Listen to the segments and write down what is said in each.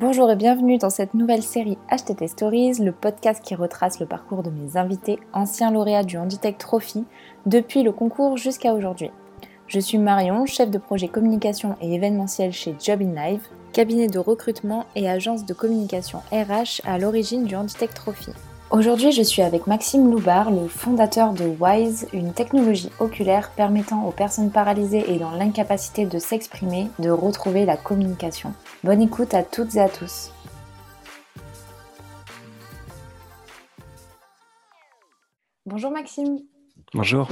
Bonjour et bienvenue dans cette nouvelle série HTT Stories, le podcast qui retrace le parcours de mes invités, anciens lauréats du Handitech Trophy, depuis le concours jusqu'à aujourd'hui. Je suis Marion, chef de projet communication et événementiel chez Job in Live, cabinet de recrutement et agence de communication RH à l'origine du Handitech Trophy. Aujourd'hui, je suis avec Maxime Loubar, le fondateur de WISE, une technologie oculaire permettant aux personnes paralysées et dans l'incapacité de s'exprimer de retrouver la communication. Bonne écoute à toutes et à tous. Bonjour Maxime. Bonjour.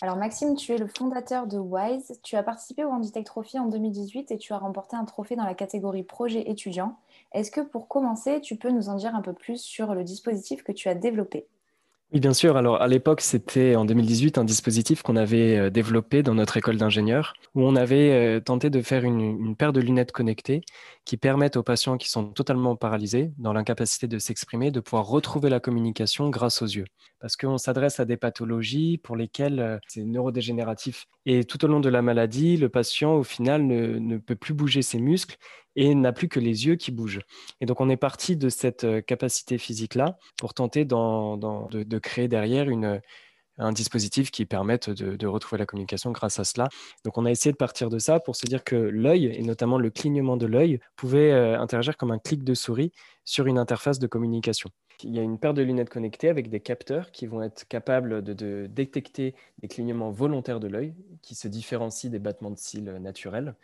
Alors Maxime, tu es le fondateur de WISE. Tu as participé au Handitech Trophy en 2018 et tu as remporté un trophée dans la catégorie projet étudiant. Est-ce que pour commencer, tu peux nous en dire un peu plus sur le dispositif que tu as développé? Oui, bien sûr. Alors, à l'époque, c'était en 2018 un dispositif qu'on avait euh, développé dans notre école d'ingénieurs, où on avait euh, tenté de faire une, paire de lunettes connectées qui permettent aux patients qui sont totalement paralysés, dans l'incapacité de s'exprimer, de pouvoir retrouver la communication grâce aux yeux. Parce qu'on s'adresse à des pathologies pour lesquelles euh, c'est neurodégénératif. Et tout au long de la maladie, le patient, au final, ne, peut plus bouger ses muscles et n'a plus que les yeux qui bougent. Et donc on est parti de cette euh, capacité physique-là pour tenter de, créer derrière un dispositif qui permette de, retrouver la communication grâce à cela. Donc on a essayé de partir de ça pour se dire que l'œil, et notamment le clignement de l'œil, pouvait euh, interagir comme un clic de souris sur une interface de communication. Il y a une paire de lunettes connectées avec des capteurs qui vont être capables de détecter des clignements volontaires de l'œil qui se différencient des battements de cils naturels.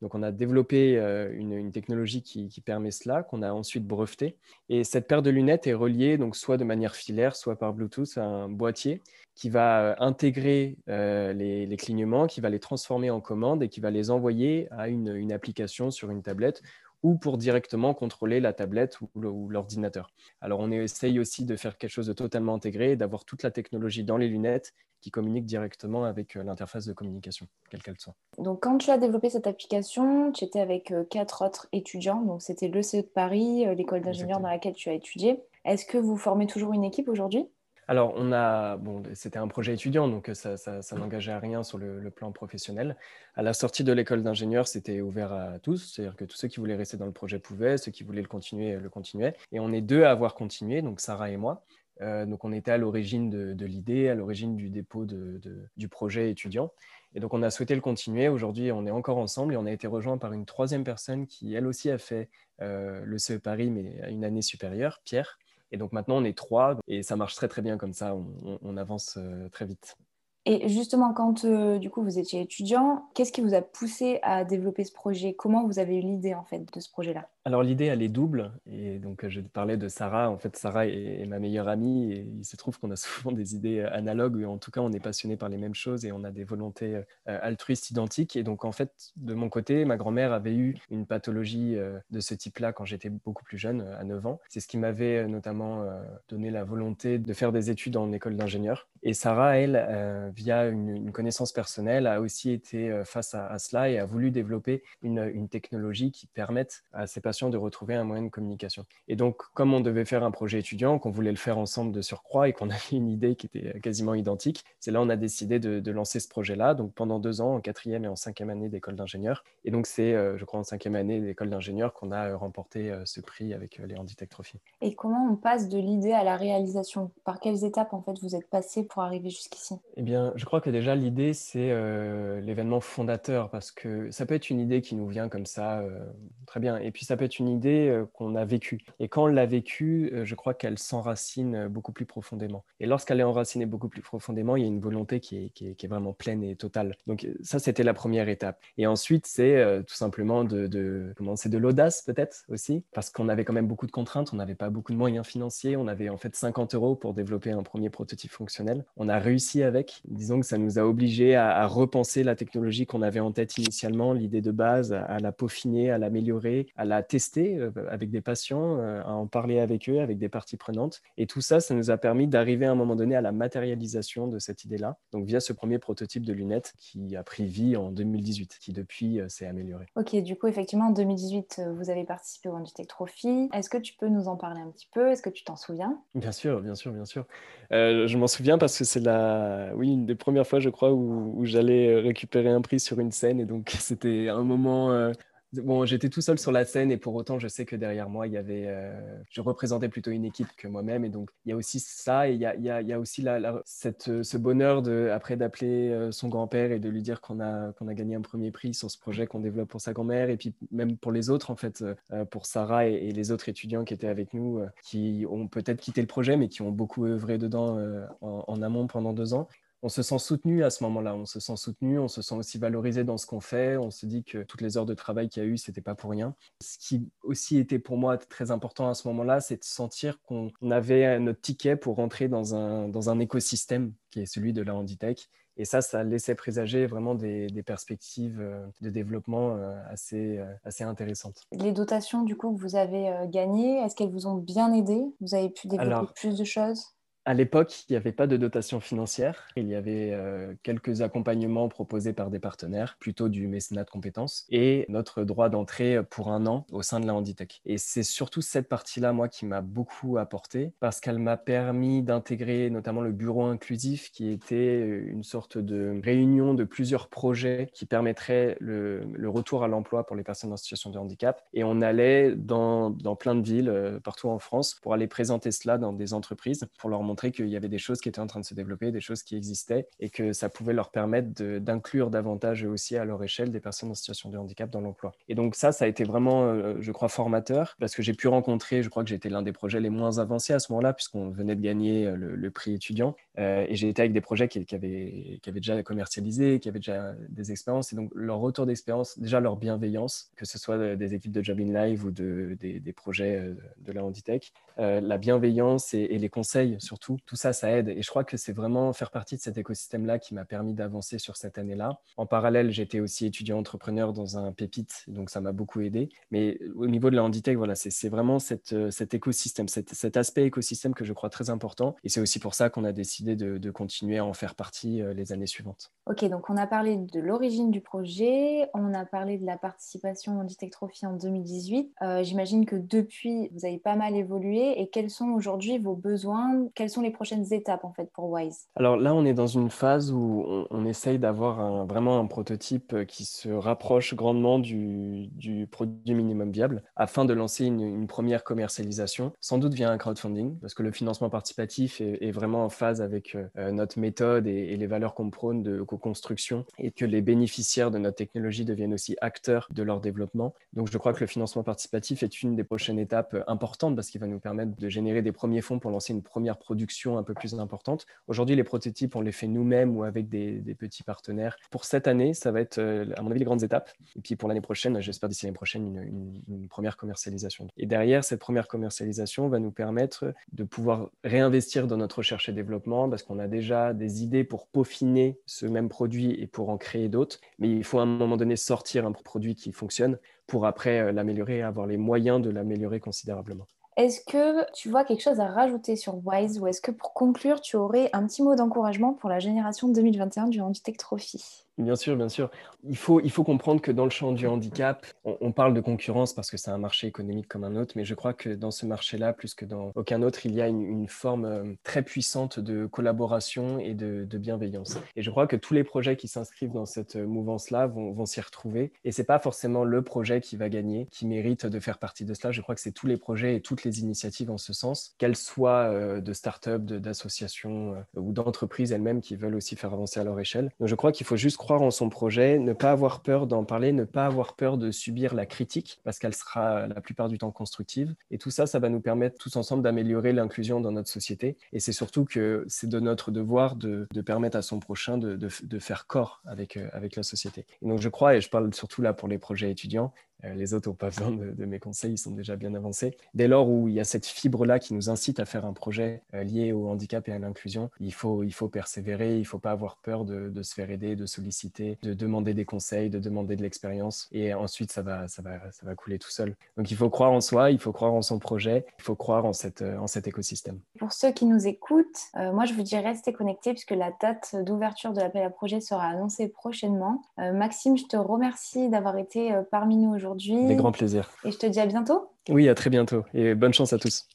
Donc, on a développé euh, une, technologie qui, permet cela, qu'on a ensuite breveté. Et cette paire de lunettes est reliée, donc soit de manière filaire, soit par Bluetooth, à un boîtier qui va euh, intégrer euh, les, clignements, qui va les transformer en commandes et qui va les envoyer à une application sur une tablette ou pour directement contrôler la tablette ou l'ordinateur. Alors on essaye aussi de faire quelque chose de totalement intégré, d'avoir toute la technologie dans les lunettes qui communique directement avec euh, l'interface de communication, quelle qu'elle soit. Donc quand tu as développé cette application, tu étais avec euh, quatre autres étudiants, donc c'était l'ECE de Paris, euh, l'école d'ingénieurs dans laquelle tu as étudié. Est-ce que vous formez toujours une équipe aujourd'hui? Alors, on a, bon, c'était un projet étudiant, donc ça, n'engageait à rien sur le, plan professionnel. À la sortie de l'école d'ingénieur, c'était ouvert à tous, c'est-à-dire que tous ceux qui voulaient rester dans le projet pouvaient, ceux qui voulaient le continuer, le continuaient. Et on est deux à avoir continué, donc Sarah et moi. Euh, donc, on était à l'origine de, l'idée, à l'origine du dépôt du projet étudiant. Et donc, on a souhaité le continuer. Aujourd'hui, on est encore ensemble et on a été rejoint par une troisième personne qui, elle aussi, a fait euh, le CE Paris, mais à une année supérieure, Pierre. Et donc maintenant, on est trois et ça marche très très bien comme ça. On, avance euh, très vite. Et justement, quand euh, du coup vous étiez étudiant, qu'est-ce qui vous a poussé à développer ce projet? Comment vous avez eu l'idée en fait de ce projet-là? Alors l'idée elle est double et donc je parlais de Sarah. En fait, Sarah est, ma meilleure amie et il se trouve qu'on a souvent des idées euh, analogues. ou En tout cas, on est passionné par les mêmes choses et on a des volontés euh, altruistes identiques. Et donc en fait, de mon côté, ma grand-mère avait eu une pathologie de ce type-là quand j'étais beaucoup plus jeune, à 9 ans. C'est ce qui m'avait notamment donné la volonté de faire des études en école d'ingénieur. Et Sarah, elle, via une, connaissance personnelle, a aussi été euh, face à, cela et a voulu développer une, technologie qui permette à ses patients de retrouver un moyen de communication. Et donc, comme on devait faire un projet étudiant, qu'on voulait le faire ensemble de surcroît et qu'on avait une idée qui était quasiment identique, c'est là on a décidé de, lancer ce projet-là. Donc, pendant deux ans, en quatrième et en cinquième année d'école d'ingénieur. Et donc, c'est, euh, je crois, en cinquième année d'école d'ingénieur qu'on a euh, remporté ce prix avec les Handitech Trophy. Et comment on passe de l'idée à la réalisation? Par quelles étapes, en fait, vous êtes passé pour arriver jusqu'ici? Eh bien, je crois que déjà l'idée, c'est euh, l'événement fondateur, parce que ça peut être une idée qui nous vient comme ça, euh, très bien, et puis ça peut être une idée euh, qu'on a vécue. Et quand on l'a vécue, je crois qu'elle s'enracine beaucoup plus profondément. Et lorsqu'elle est enracinée beaucoup plus profondément, il y a une volonté qui est, vraiment pleine et totale. Donc ça, c'était la première étape. Et ensuite, c'est tout simplement de, de commencer de l'audace peut-être aussi, parce qu'on avait quand même beaucoup de contraintes, on n'avait pas beaucoup de moyens financiers, on avait en fait 50 euros pour développer un premier prototype fonctionnel. On a réussi avec, disons que ça nous a obligés à, repenser la technologie qu'on avait en tête initialement, l'idée de base, à, la peaufiner, à l'améliorer, à la tester euh, avec des patients, euh, à en parler avec eux, avec des parties prenantes. Et tout ça, ça nous a permis d'arriver à un moment donné à la matérialisation de cette idée-là, donc via ce premier prototype de lunettes qui a pris vie en 2018, qui depuis euh, s'est amélioré. Ok, du coup, effectivement, en 2018, vous avez participé au Handitech Trophy. Est-ce que tu peux nous en parler un petit peu? Est-ce que tu t'en souviens? Bien sûr, bien sûr, bien sûr. je m'en souviens parce que c'est la, oui, une des premières fois, je crois, où, j'allais récupérer un prix sur une scène. Et donc, c'était un moment euh, Bon, j'étais tout seul sur la scène et pour autant, je sais que derrière moi, il y avait, euh, je représentais plutôt une équipe que moi-même. Et donc, il y a aussi ça et il y a, aussi cette, ce bonheur de, après d'appeler euh, son grand-père et de lui dire qu'on a, a gagné un premier prix sur ce projet qu'on développe pour sa grand-mère et puis même pour les autres, en fait, euh, pour Sarah et, les autres étudiants qui étaient avec nous, qui ont peut-être quitté le projet, mais qui ont beaucoup œuvré dedans en amont pendant deux ans on se sent soutenu à ce moment-là. On se sent soutenu, on se sent aussi valorisé dans ce qu'on fait. On se dit que toutes les heures de travail qu'il y a eu, c'était pas pour rien. Ce qui aussi était pour moi très important à ce moment-là, c'est de sentir qu'on avait notre ticket pour rentrer dans un, dans un écosystème qui est celui de la Handitech. Et ça, ça laissait présager vraiment des, perspectives euh, de développement euh, assez, euh, assez intéressantes. Les dotations, du coup, que vous avez gagnées, est-ce qu'elles vous ont bien aidé? Vous avez pu développer plus de choses? À l'époque, il n'y avait pas de dotation financière. Il y avait euh, quelques accompagnements proposés par des partenaires, plutôt du mécénat de compétences, et notre droit d'entrée pour un an au sein de la Handitech. Et c'est surtout cette partie-là, moi, qui m'a beaucoup apporté, parce qu'elle m'a permis d'intégrer notamment le bureau inclusif, qui était une sorte de réunion de plusieurs projets qui permettraient le, retour à l'emploi pour les personnes en situation de handicap. Et on allait dans, plein de villes, euh, partout en France, pour aller présenter cela dans des entreprises, pour leur montrer qu'il y avait des choses qui étaient en train de se développer, des choses qui existaient et que ça pouvait leur permettre d'inclure davantage aussi à leur échelle des personnes en situation de handicap dans l'emploi. Et donc ça, ça a été vraiment, euh, je crois, formateur parce que j'ai pu rencontrer, je crois que j'étais l'un des projets les moins avancés à ce moment-là puisqu'on venait de gagner euh, le, prix étudiant euh, et j'ai été avec des projets qui, avaient, déjà commercialisé, qui avaient déjà des expériences et donc leur retour d'expérience, déjà leur bienveillance, que ce soit des équipes de Job in Live ou de, des, projets de la Handitech, la bienveillance et, les conseils surtout tout, ça, ça aide. Et je crois que c'est vraiment faire partie de cet écosystème-là qui m'a permis d'avancer sur cette année-là. En parallèle, j'étais aussi étudiant entrepreneur dans un pépite, donc ça m'a beaucoup aidé. Mais au niveau de la Handitech, voilà, c'est vraiment euh, cet écosystème, cet, aspect écosystème que je crois très important. Et c'est aussi pour ça qu'on a décidé de, continuer à en faire partie euh, les années suivantes. Ok, donc on a parlé de l'origine du projet, on a parlé de la participation Handitech Trophy en 2018. Euh, j'imagine que depuis, vous avez pas mal évolué. Et quels sont aujourd'hui vos besoins? Quels sont les prochaines étapes en fait pour Wise? Alors là, on est dans une phase où on, essaye d'avoir vraiment un prototype qui se rapproche grandement du, produit minimum viable afin de lancer une, première commercialisation, sans doute via un crowdfunding, parce que le financement participatif est, vraiment en phase avec euh, notre méthode et, les valeurs qu'on prône de co-construction et que les bénéficiaires de notre technologie deviennent aussi acteurs de leur développement. Donc je crois que le financement participatif est une des prochaines étapes importantes parce qu'il va nous permettre de générer des premiers fonds pour lancer une première production un peu plus importante. Aujourd'hui, les prototypes, on les fait nous-mêmes ou avec des, petits partenaires. Pour cette année, ça va être, euh, à mon avis, les grandes étapes. Et puis pour l'année prochaine, j'espère d'ici l'année prochaine, une, première commercialisation. Et derrière, cette première commercialisation va nous permettre de pouvoir réinvestir dans notre recherche et développement parce qu'on a déjà des idées pour peaufiner ce même produit et pour en créer d'autres. Mais il faut à un moment donné sortir un produit qui fonctionne pour après euh, l'améliorer et avoir les moyens de l'améliorer considérablement. Est-ce que tu vois quelque chose à rajouter sur Wise ou est-ce que pour conclure, tu aurais un petit mot d'encouragement pour la génération 2021 du Handitech Trophy? Bien sûr, bien sûr. Il faut, il faut comprendre que dans le champ du handicap, on, parle de concurrence parce que c'est un marché économique comme un autre, mais je crois que dans ce marché-là, plus que dans aucun autre, il y a une, forme euh, très puissante de collaboration et de, bienveillance. Et je crois que tous les projets qui s'inscrivent dans cette mouvance-là vont, vont s'y retrouver. Et c'est pas forcément le projet qui va gagner, qui mérite de faire partie de cela. Je crois que c'est tous les projets et toutes les initiatives en ce sens, qu'elles soient euh, de start-up, d'associations euh, ou d'entreprises elles-mêmes qui veulent aussi faire avancer à leur échelle. Donc je crois qu'il faut juste croire en son projet, ne pas avoir peur d'en parler, ne pas avoir peur de subir la critique, parce qu'elle sera la plupart du temps constructive. Et tout ça, ça va nous permettre tous ensemble d'améliorer l'inclusion dans notre société. Et c'est surtout que c'est de notre devoir de, permettre à son prochain de, faire corps avec, euh, avec la société. Et donc je crois, et je parle surtout là pour les projets étudiants, euh, les autres n'ont pas besoin de, mes conseils, ils sont déjà bien avancés. Dès lors où il y a cette fibre-là qui nous incite à faire un projet euh, lié au handicap et à l'inclusion, il faut, il faut persévérer, il ne faut pas avoir peur de, se faire aider, de solliciter, de demander des conseils, de demander de l'expérience. Et ensuite, ça va, ça, va, ça va couler tout seul. Donc il faut croire en soi, il faut croire en son projet, il faut croire en, cette, en cet écosystème. Pour ceux qui nous écoutent, euh, moi je vous dis restez connectés puisque la date d'ouverture de l'appel à projet sera annoncée prochainement. Maxime, je te remercie d'avoir été parmi nous aujourd'hui aujourd'hui. Avec grand plaisir. Et je te dis à bientôt. Oui, à très bientôt. Et bonne chance à tous.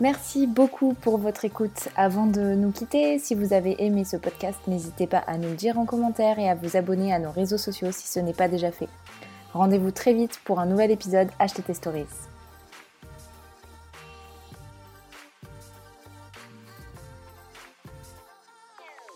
Merci beaucoup pour votre écoute. Avant de nous quitter, si vous avez aimé ce podcast, n'hésitez pas à nous le dire en commentaire et à vous abonner à nos réseaux sociaux si ce n'est pas déjà fait. Rendez-vous très vite pour un nouvel épisode HTT Stories.